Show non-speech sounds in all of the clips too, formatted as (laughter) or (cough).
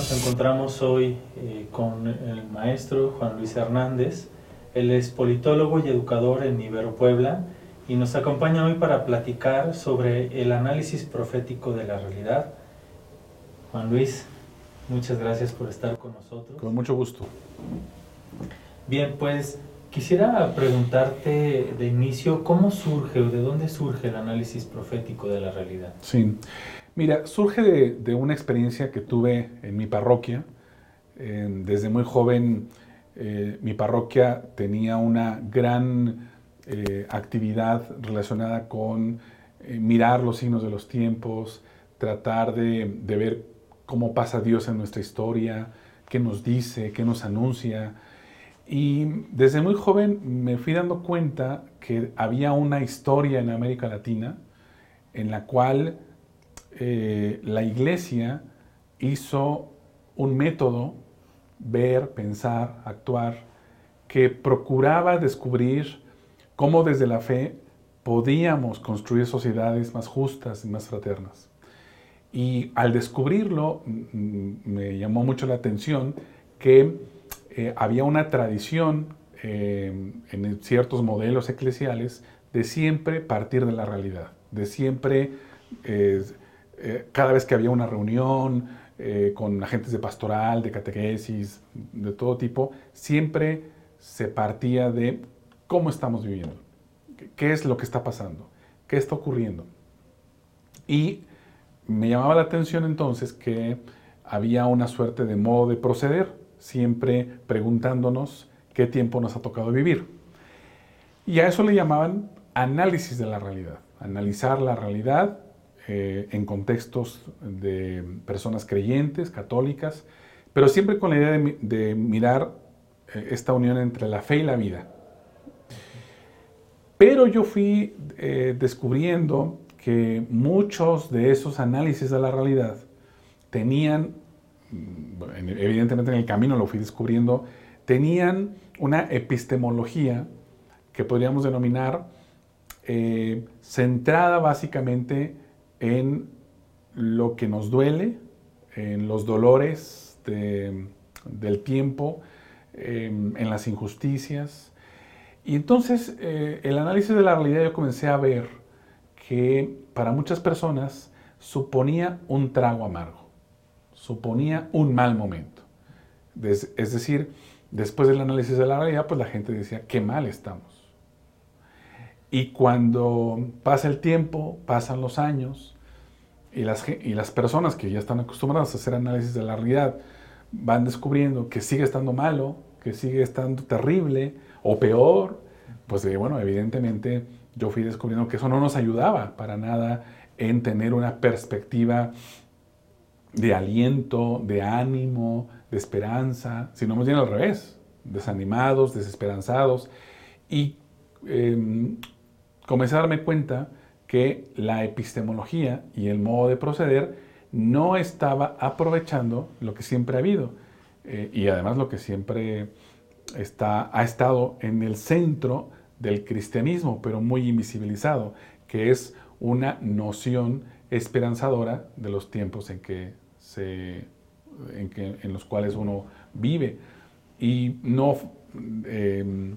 nos encontramos hoy eh, con el maestro Juan Luis Hernández. Él es politólogo y educador en Ibero Puebla y nos acompaña hoy para platicar sobre el análisis profético de la realidad. Juan Luis, muchas gracias por estar con nosotros. Con mucho gusto. Bien, pues quisiera preguntarte de inicio, ¿cómo surge o de dónde surge el análisis profético de la realidad? Sí, mira, surge de, una experiencia que tuve en mi parroquia. desde muy joven, eh, mi parroquia tenía una gran eh, actividad relacionada con eh, mirar los signos de los tiempos, tratar de, ver cómo pasa Dios en nuestra historia, qué nos dice, qué nos anuncia. Y desde muy joven me fui dando cuenta que había una historia en América Latina en la cual eh, la iglesia hizo un método, ver, pensar, actuar, que procuraba descubrir cómo desde la fe podíamos construir sociedades más justas y más fraternas. Y al descubrirlo, me llamó mucho la atención que eh, había una tradición eh, en ciertos modelos eclesiales de siempre partir de la realidad, de siempre, cada vez que había una reunión con agentes de pastoral, de catequesis, de todo tipo, siempre se partía de cómo estamos viviendo, qué es lo que está pasando, qué está ocurriendo. Y me llamaba la atención entonces que había una suerte de modo de proceder, siempre preguntándonos qué tiempo nos ha tocado vivir. Y a eso le llamaban análisis de la realidad, analizar la realidad eh, en contextos de personas creyentes, católicas, pero siempre con la idea de, mirar eh, esta unión entre la fe y la vida. Pero yo fui eh, descubriendo que muchos de esos análisis de la realidad tenían, mm, evidentemente en el camino lo fui descubriendo, tenían una epistemología que podríamos denominar centrada básicamente en lo que nos duele, en los dolores del tiempo, em, en las injusticias, y entonces eh, el análisis de la realidad yo comencé a ver que para muchas personas suponía un trago amargo, suponía un mal momento. es decir, después del análisis de la realidad, pues la gente decía, qué mal estamos. Y cuando pasa el tiempo, pasan los años, y las, y las personas que ya están acostumbradas a hacer análisis de la realidad van descubriendo que sigue estando malo, que sigue estando terrible, o peor, pues eh, bueno, evidentemente yo fui descubriendo que eso no nos ayudaba para nada en tener una perspectiva de aliento, de ánimo, de esperanza, sino más bien al revés, desanimados, desesperanzados. Y em, comencé a darme cuenta que la epistemología y el modo de proceder no estaba aprovechando lo que siempre ha habido eh, y además lo que siempre está, ha estado en el centro del cristianismo, pero muy invisibilizado, que es una noción esperanzadora de los tiempos en, que se, en, los cuales uno vive. Y no, em,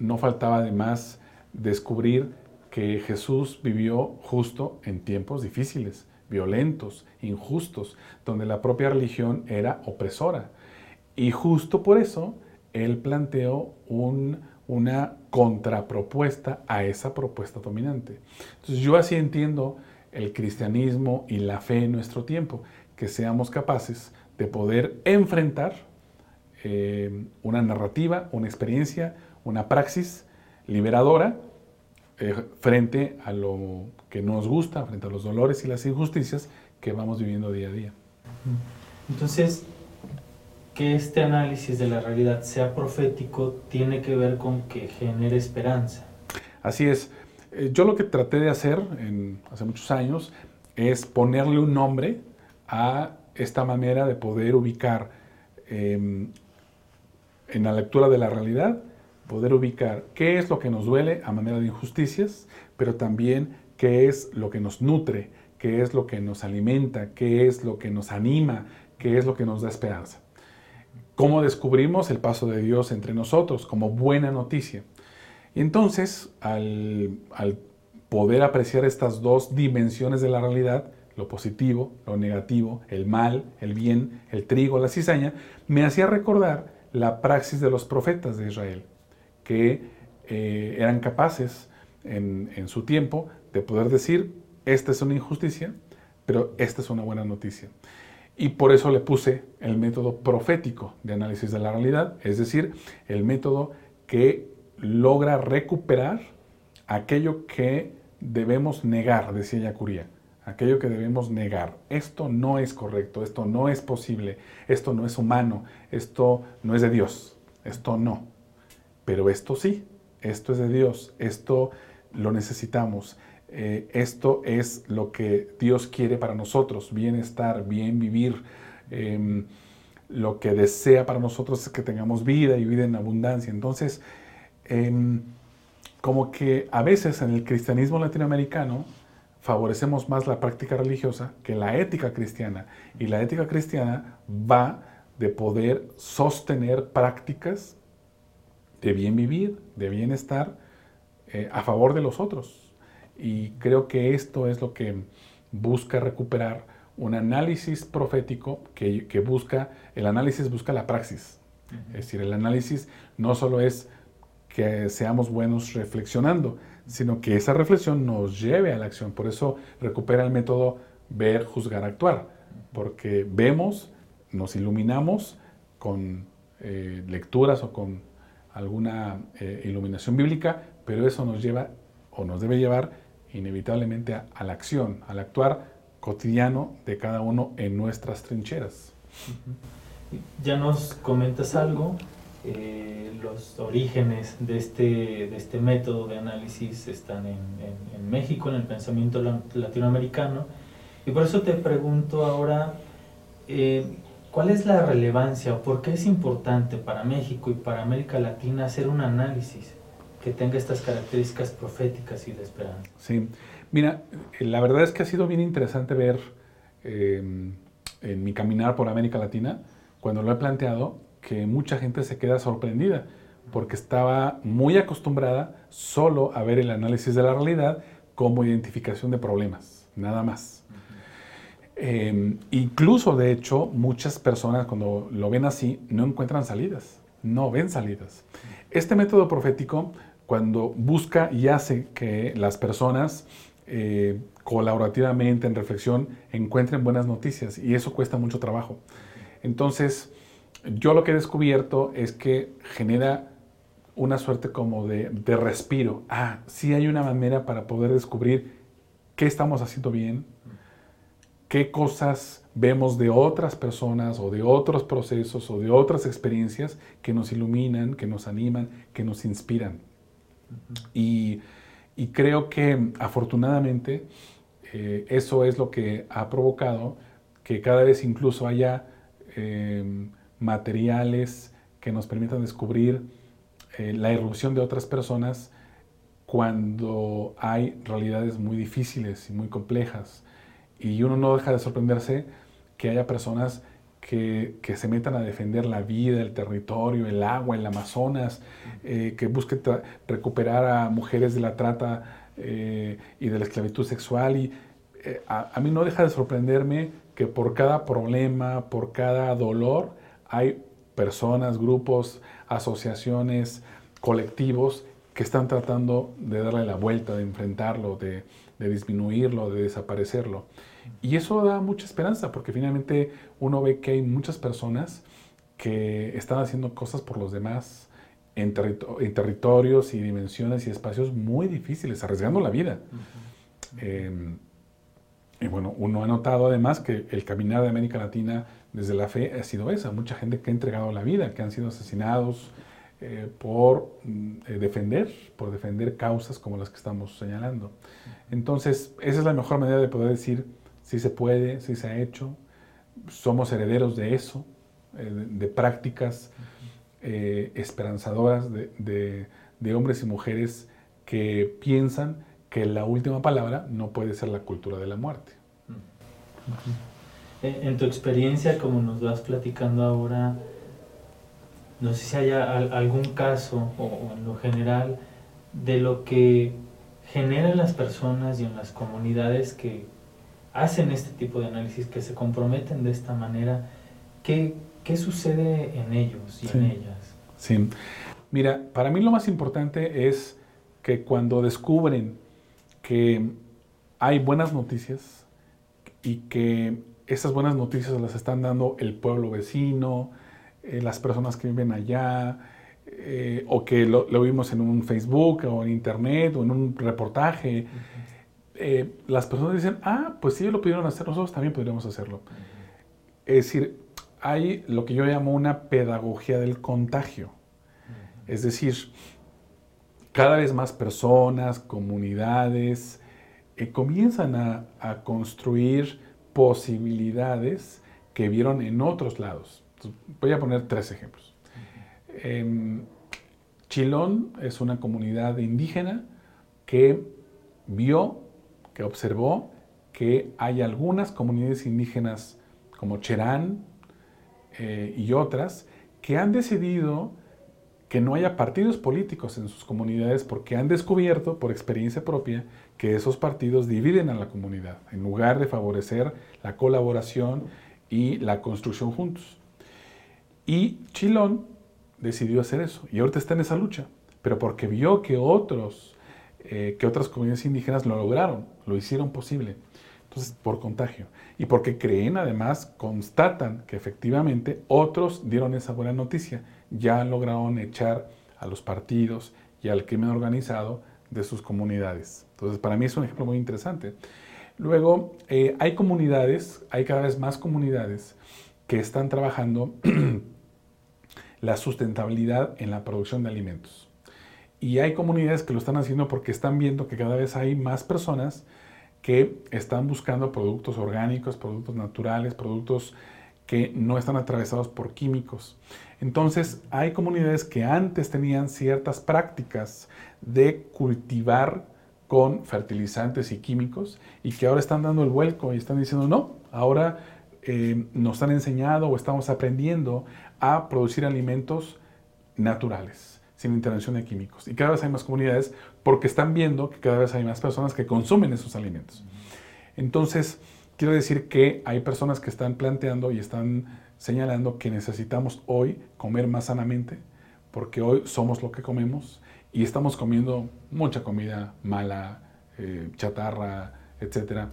no faltaba además descubrir que Jesús vivió justo en tiempos difíciles, violentos, injustos, donde la propia religión era opresora. Y justo por eso él planteó una contrapropuesta a esa propuesta dominante. Entonces yo así entiendo el cristianismo y la fe en nuestro tiempo, que seamos capaces de poder enfrentar eh, una narrativa, una experiencia, una praxis liberadora eh, frente a lo que nos gusta, frente a los dolores y las injusticias que vamos viviendo día a día. Entonces, que este análisis de la realidad sea profético tiene que ver con que genere esperanza. Así es. Eh, yo lo que traté de hacer hace muchos años es ponerle un nombre a esta manera de poder ubicar em, en la lectura de la realidad, poder ubicar qué es lo que nos duele a manera de injusticias, pero también qué es lo que nos nutre, qué es lo que nos alimenta, qué es lo que nos anima, que es lo que nos da esperanza. ¿Cómo descubrimos el paso de Dios entre nosotros como buena noticia? Y entonces, al, al poder apreciar estas dos dimensiones de la realidad, lo positivo, lo negativo, el mal, el bien, el trigo, la cizaña, me hacía recordar la praxis de los profetas de Israel, que eh, eran capaces en, en, su tiempo de poder decir, esta es una injusticia, pero esta es una buena noticia. Y por eso le puse el método profético de análisis de la realidad, es decir, el método que logra recuperar aquello que debemos negar, decía Yacuría aquello que debemos negar. Esto no es correcto, esto no es posible, esto no es humano, esto no es de Dios, esto no. Pero esto sí, esto es de Dios, esto lo necesitamos, eh, esto es lo que Dios quiere para nosotros, bienestar, bien vivir. Em, lo que desea para nosotros es que tengamos vida y vida en abundancia. Entonces, em, como que a veces en el cristianismo latinoamericano, favorecemos más la práctica religiosa que la ética cristiana. Y la ética cristiana va de poder sostener prácticas de bien vivir, de bienestar, eh, a favor de los otros. Y creo que esto es lo que busca recuperar un análisis profético que, que busca, el análisis busca la praxis. Es decir, el análisis no solo es que seamos buenos reflexionando, sino que esa reflexión nos lleve a la acción. Por eso recupera el método ver, juzgar, actuar, porque vemos, nos iluminamos con eh, lecturas o con alguna eh, iluminación bíblica, pero eso nos lleva o nos debe llevar inevitablemente a, la acción, al actuar cotidiano de cada uno en nuestras trincheras. Ya nos comentas algo eh, los orígenes de este, de este método de análisis están en, México, en el pensamiento latinoamericano. Y por eso te pregunto ahora, eh, ¿cuál es la relevancia o por qué es importante para México y para América Latina hacer un análisis que tenga estas características proféticas y de esperanza? Sí, mira, la verdad es que ha sido bien interesante ver eh, en mi caminar por América Latina, cuando lo he planteado, que mucha gente se queda sorprendida porque estaba muy acostumbrada solo a ver el análisis de la realidad como identificación de problemas, nada más. Em, incluso, de hecho, muchas personas cuando lo ven así no encuentran salidas, no ven salidas. Este método profético, cuando busca y hace que las personas eh, colaborativamente, en reflexión, encuentren buenas noticias, y eso cuesta mucho trabajo. Entonces, yo lo que he descubierto es que genera una suerte como de, respiro. Ah, sí hay una manera para poder descubrir qué estamos haciendo bien, qué cosas vemos de otras personas o de otros procesos o de otras experiencias que nos iluminan, que nos animan, que nos inspiran. y, creo que afortunadamente eh, eso es lo que ha provocado que cada vez incluso haya... Em, materiales que nos permitan descubrir eh, la irrupción de otras personas cuando hay realidades muy difíciles y muy complejas. Y uno no deja de sorprenderse que haya personas que, se metan a defender la vida, el territorio, el agua, el Amazonas, eh, que busquen recuperar a mujeres de la trata eh, y de la esclavitud sexual. Y a mí no deja de sorprenderme que por cada problema, por cada dolor, hay personas, grupos, asociaciones, colectivos que están tratando de darle la vuelta, de enfrentarlo, de, disminuirlo, de desaparecerlo. Y eso da mucha esperanza porque finalmente uno ve que hay muchas personas que están haciendo cosas por los demás en, territorios y dimensiones y espacios muy difíciles, arriesgando la vida. Em, y bueno, uno ha notado además que el caminar de América Latina desde la fe ha sido esa, mucha gente que ha entregado la vida, que han sido asesinados eh, por mm, eh, defender, por defender causas como las que estamos señalando. Entonces, esa es la mejor manera de poder decir si se puede, si se ha hecho, somos herederos de eso, eh, de, prácticas esperanzadoras de, de hombres y mujeres que piensan que la última palabra no puede ser la cultura de la muerte. eh, en tu experiencia, como nos vas platicando ahora, no sé si haya algún caso o, en lo general de lo que generan las personas y en las comunidades que hacen este tipo de análisis, que se comprometen de esta manera, ¿qué, qué sucede en ellos y en ellas? Sí, mira, para mí lo más importante es que cuando descubren que hay buenas noticias y que esas buenas noticias las están dando el pueblo vecino, eh, las personas que viven allá, eh, o que lo, vimos en un Facebook o en Internet o en un reportaje, eh, las personas dicen, ah, pues si ellos lo pudieron hacer, nosotros también podríamos hacerlo. Es decir, hay lo que yo llamo una pedagogía del contagio. Es decir, cada vez más personas, comunidades, comienzan a, a construir posibilidades que vieron en otros lados voy a poner tres ejemplos. Em, Chilón es una comunidad indígena que vio, que observó que hay algunas comunidades indígenas como Cherán eh, y otras que han decidido que no haya partidos políticos en sus comunidades porque han descubierto por experiencia propia que esos partidos dividen a la comunidad en lugar de favorecer la colaboración y la construcción juntos. Y Chilón decidió hacer eso y ahorita está en esa lucha, pero porque vio que otros, eh, que otras comunidades indígenas lo lograron, lo hicieron posible. Entonces, por contagio. Y porque creen, además, constatan que efectivamente otros dieron esa buena noticia. Ya lograron echar a los partidos y al crimen organizado de sus comunidades. Entonces, para mí es un ejemplo muy interesante. Luego, eh, hay comunidades, hay cada vez más comunidades que están trabajando (clears throat) la sustentabilidad en la producción de alimentos. Y hay comunidades que lo están haciendo porque están viendo que cada vez hay más personas que están buscando productos orgánicos, productos naturales, productos que no están atravesados por químicos. Entonces, hay comunidades que antes tenían ciertas prácticas de cultivar con fertilizantes y químicos y que ahora están dando el vuelco y están diciendo, no, ahora eh, nos han enseñado o estamos aprendiendo a producir alimentos naturales, sin intervención de químicos. Y cada vez hay más comunidades porque están viendo que cada vez hay más personas que consumen esos alimentos. Entonces, quiero decir que hay personas que están planteando y están señalando que necesitamos hoy comer más sanamente, porque hoy somos lo que comemos y estamos comiendo mucha comida mala, eh, chatarra, etcétera.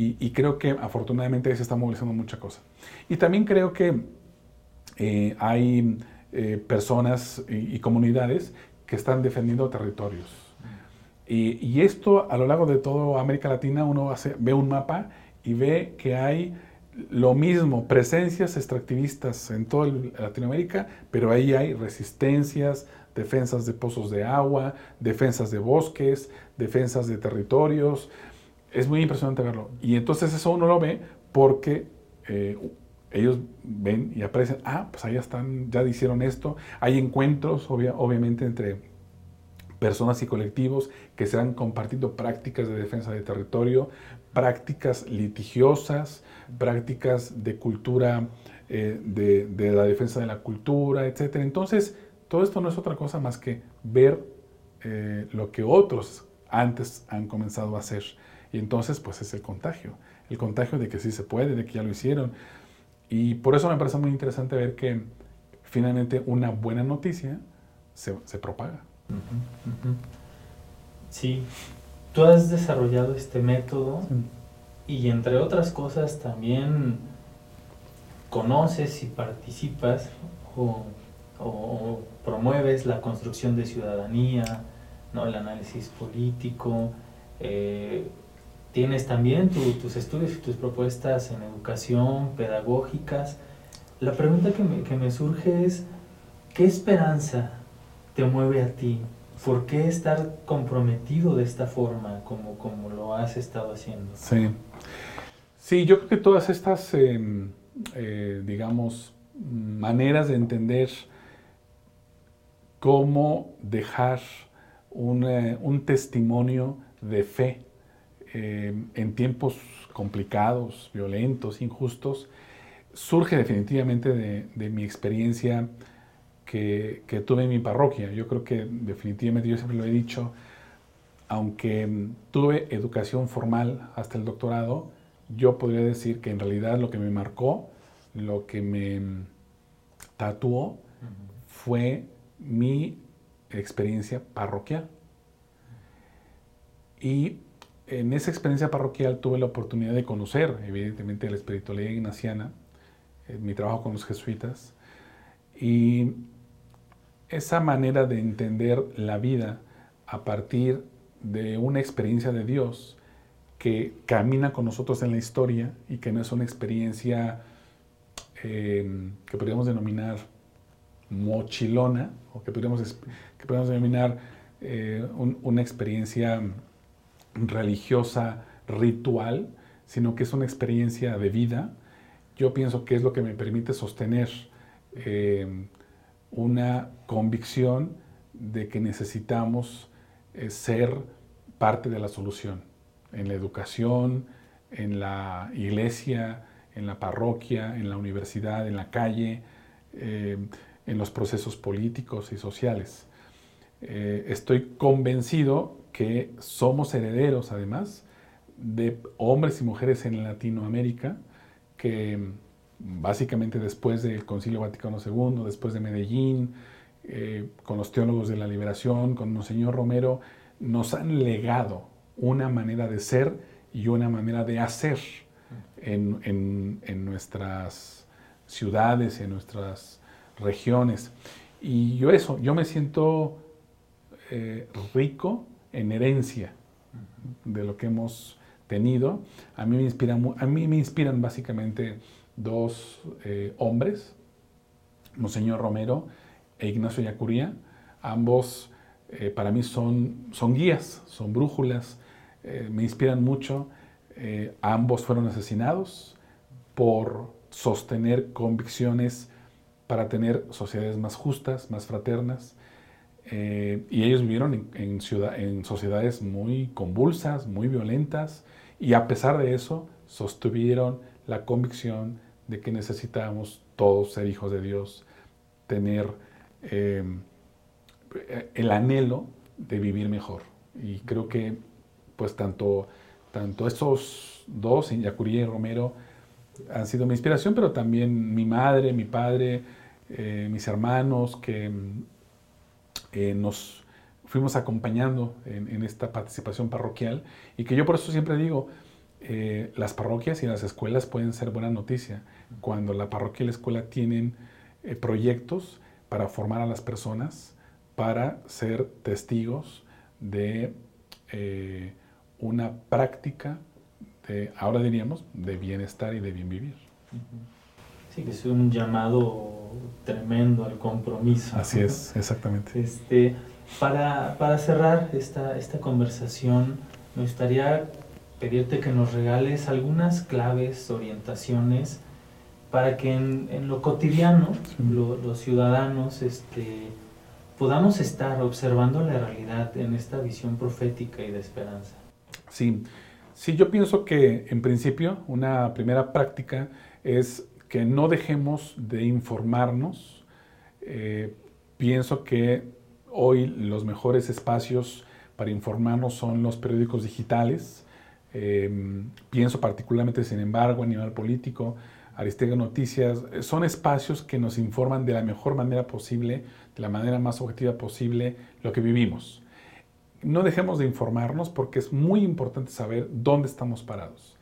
Y, creo que afortunadamente se está movilizando mucha cosa. Y también creo que eh, hay eh, personas y, comunidades que están defendiendo territorios. Y, esto a lo largo de toda América Latina uno ve un mapa y ve que hay lo mismo, presencias extractivistas en toda Latinoamérica, pero ahí hay resistencias, defensas de pozos de agua, defensas de bosques, defensas de territorios, es muy impresionante verlo. Y entonces eso uno lo ve porque eh, ellos ven y aprecian, ah, pues ahí están, ya hicieron esto. Hay encuentros, obviamente, entre personas y colectivos que se han compartido prácticas de defensa de territorio, prácticas litigiosas, prácticas de cultura, eh, de, la defensa de la cultura, etc. Entonces, todo esto no es otra cosa más que ver eh, lo que otros antes han comenzado a hacer. Y entonces, pues es el contagio. El contagio de que sí se puede, de que ya lo hicieron. Y por eso me parece muy interesante ver que finalmente una buena noticia se, propaga. Sí, tú has desarrollado este método y entre otras cosas también conoces y participas o, promueves la construcción de ciudadanía, ¿no? el análisis político, eh, Tienes también tus estudios y tus propuestas en educación, pedagógicas. La pregunta que me, surge es, ¿qué esperanza te mueve a ti? ¿Por qué estar comprometido de esta forma como, como lo has estado haciendo? Sí. Sí, yo creo que todas estas, em, eh, digamos, maneras de entender cómo dejar un, un testimonio de fe eh, en tiempos complicados, violentos, injustos, surge definitivamente de, mi experiencia que, tuve en mi parroquia. Yo creo que definitivamente, yo siempre lo he dicho, aunque tuve educación formal hasta el doctorado, yo podría decir que en realidad lo que me marcó, lo que me tatuó, fue mi experiencia parroquial. Y en esa experiencia parroquial tuve la oportunidad de conocer, evidentemente, la espiritualidad ignaciana, mi trabajo con los jesuitas, y esa manera de entender la vida a partir de una experiencia de Dios que camina con nosotros en la historia y que no es una experiencia eh, que podríamos denominar mochilona o que podríamos, que denominar eh, una experiencia religiosa, ritual, sino que es una experiencia de vida. Yo pienso que es lo que me permite sostener eh, una convicción de que necesitamos eh, ser parte de la solución en la educación, en la iglesia, en la parroquia, en la universidad, en la calle, eh, en los procesos políticos y sociales. estoy convencido que somos herederos además de hombres y mujeres en Latinoamérica que básicamente después del Concilio Vaticano II, después de Medellín, eh, con los teólogos de la liberación, con Monseñor Romero, nos han legado una manera de ser y una manera de hacer en, nuestras ciudades, en nuestras regiones. Y yo eso, yo me siento eh, rico en herencia de lo que hemos tenido. A mí me, inspiran, a mí me inspiran básicamente dos eh, hombres, Monseñor Romero e Ignacio Yacuría. Ambos eh, para mí son, son guías, son brújulas, eh, me inspiran mucho. ambos fueron asesinados por sostener convicciones para tener sociedades más justas, más fraternas, eh, y ellos vivieron en, sociedades muy convulsas, muy violentas, y a pesar de eso sostuvieron la convicción de que necesitábamos todos ser hijos de Dios, tener eh, el anhelo de vivir mejor. Y creo que pues tanto, tanto estos dos, Yacurí y Romero, han sido mi inspiración, pero también mi madre, mi padre, eh, mis hermanos, que eh, nos fuimos acompañando en, esta participación parroquial y que yo por eso siempre digo, eh, las parroquias y las escuelas pueden ser buena noticia cuando la parroquia y la escuela tienen eh, proyectos para formar a las personas para ser testigos de una práctica de, ahora diríamos, de bienestar y de bien vivir. Sí, que es un llamado tremendo al compromiso. Así es, exactamente. Este, para, para cerrar esta, esta conversación, me gustaría pedirte que nos regales algunas claves, orientaciones, para que en, en lo cotidiano, los ciudadanos, este, podamos estar observando la realidad en esta visión profética y de esperanza. Sí, sí, yo pienso que en principio una primera práctica es que no dejemos de informarnos. Eh, pienso que hoy los mejores espacios para informarnos son los periódicos digitales. Eh, pienso particularmente, sin embargo, a nivel político, Aristegui Noticias, son espacios que nos informan de la mejor manera posible, de la manera más objetiva posible, lo que vivimos. No dejemos de informarnos porque es muy importante saber dónde estamos parados.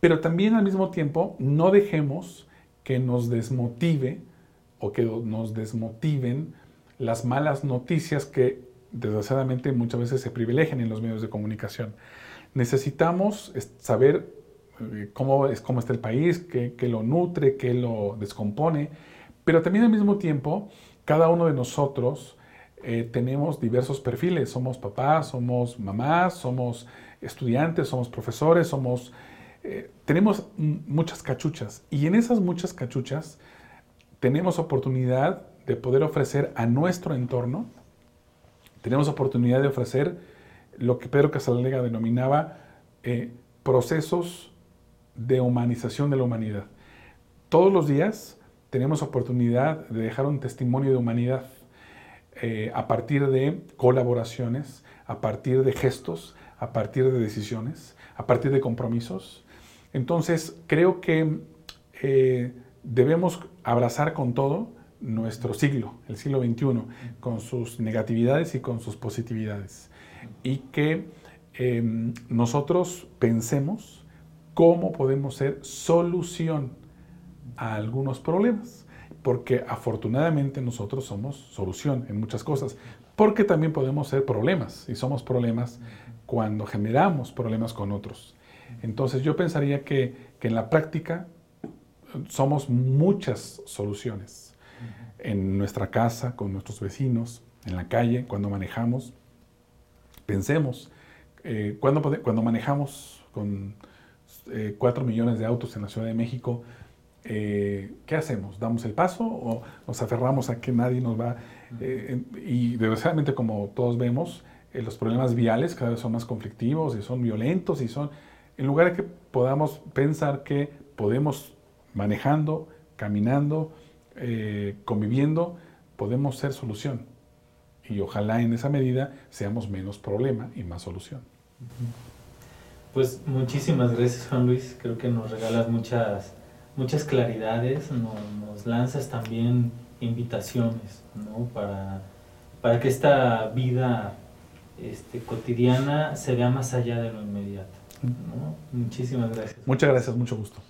Pero también al mismo tiempo no dejemos que nos desmotive o que nos desmotiven las malas noticias que desgraciadamente muchas veces se privilegian en los medios de comunicación. Necesitamos saber eh, cómo, es, cómo está el país, qué, lo nutre, qué lo descompone, pero también al mismo tiempo cada uno de nosotros eh, tenemos diversos perfiles. Somos papás, somos mamás, somos estudiantes, somos profesores, somos eh, tenemos muchas cachuchas y en esas muchas cachuchas tenemos oportunidad de poder ofrecer a nuestro entorno, tenemos oportunidad de ofrecer lo que Pedro Casalega denominaba eh, procesos de humanización de la humanidad. Todos los días tenemos oportunidad de dejar un testimonio de humanidad eh, a partir de colaboraciones, a partir de gestos, a partir de decisiones, a partir de compromisos. Entonces, creo que eh, debemos abrazar con todo nuestro siglo, el siglo XXI, con sus negatividades y con sus positividades. Y que em, nosotros pensemos cómo podemos ser solución a algunos problemas. Porque afortunadamente nosotros somos solución en muchas cosas. Porque también podemos ser problemas y somos problemas cuando generamos problemas con otros. Entonces yo pensaría que, que en la práctica somos muchas soluciones. En nuestra casa, con nuestros vecinos, en la calle, cuando manejamos. Pensemos, eh, cuando, cuando, manejamos con eh, 4 millones de autos en la Ciudad de México, eh, ¿qué hacemos? ¿Damos el paso o nos aferramos a que nadie nos va? Eh, y desgraciadamente, como todos vemos, los problemas viales cada vez son más conflictivos y son violentos y son, en lugar de que podamos pensar que podemos manejando, caminando, eh, conviviendo, podemos ser solución. Y ojalá en esa medida seamos menos problema y más solución. Pues muchísimas gracias Juan Luis, creo que nos regalas muchas, muchas claridades, nos, lanzas también invitaciones ¿no? para, para que esta vida este, cotidiana se vea más allá de lo inmediato. Muchísimas gracias. Muchas gracias, mucho gusto.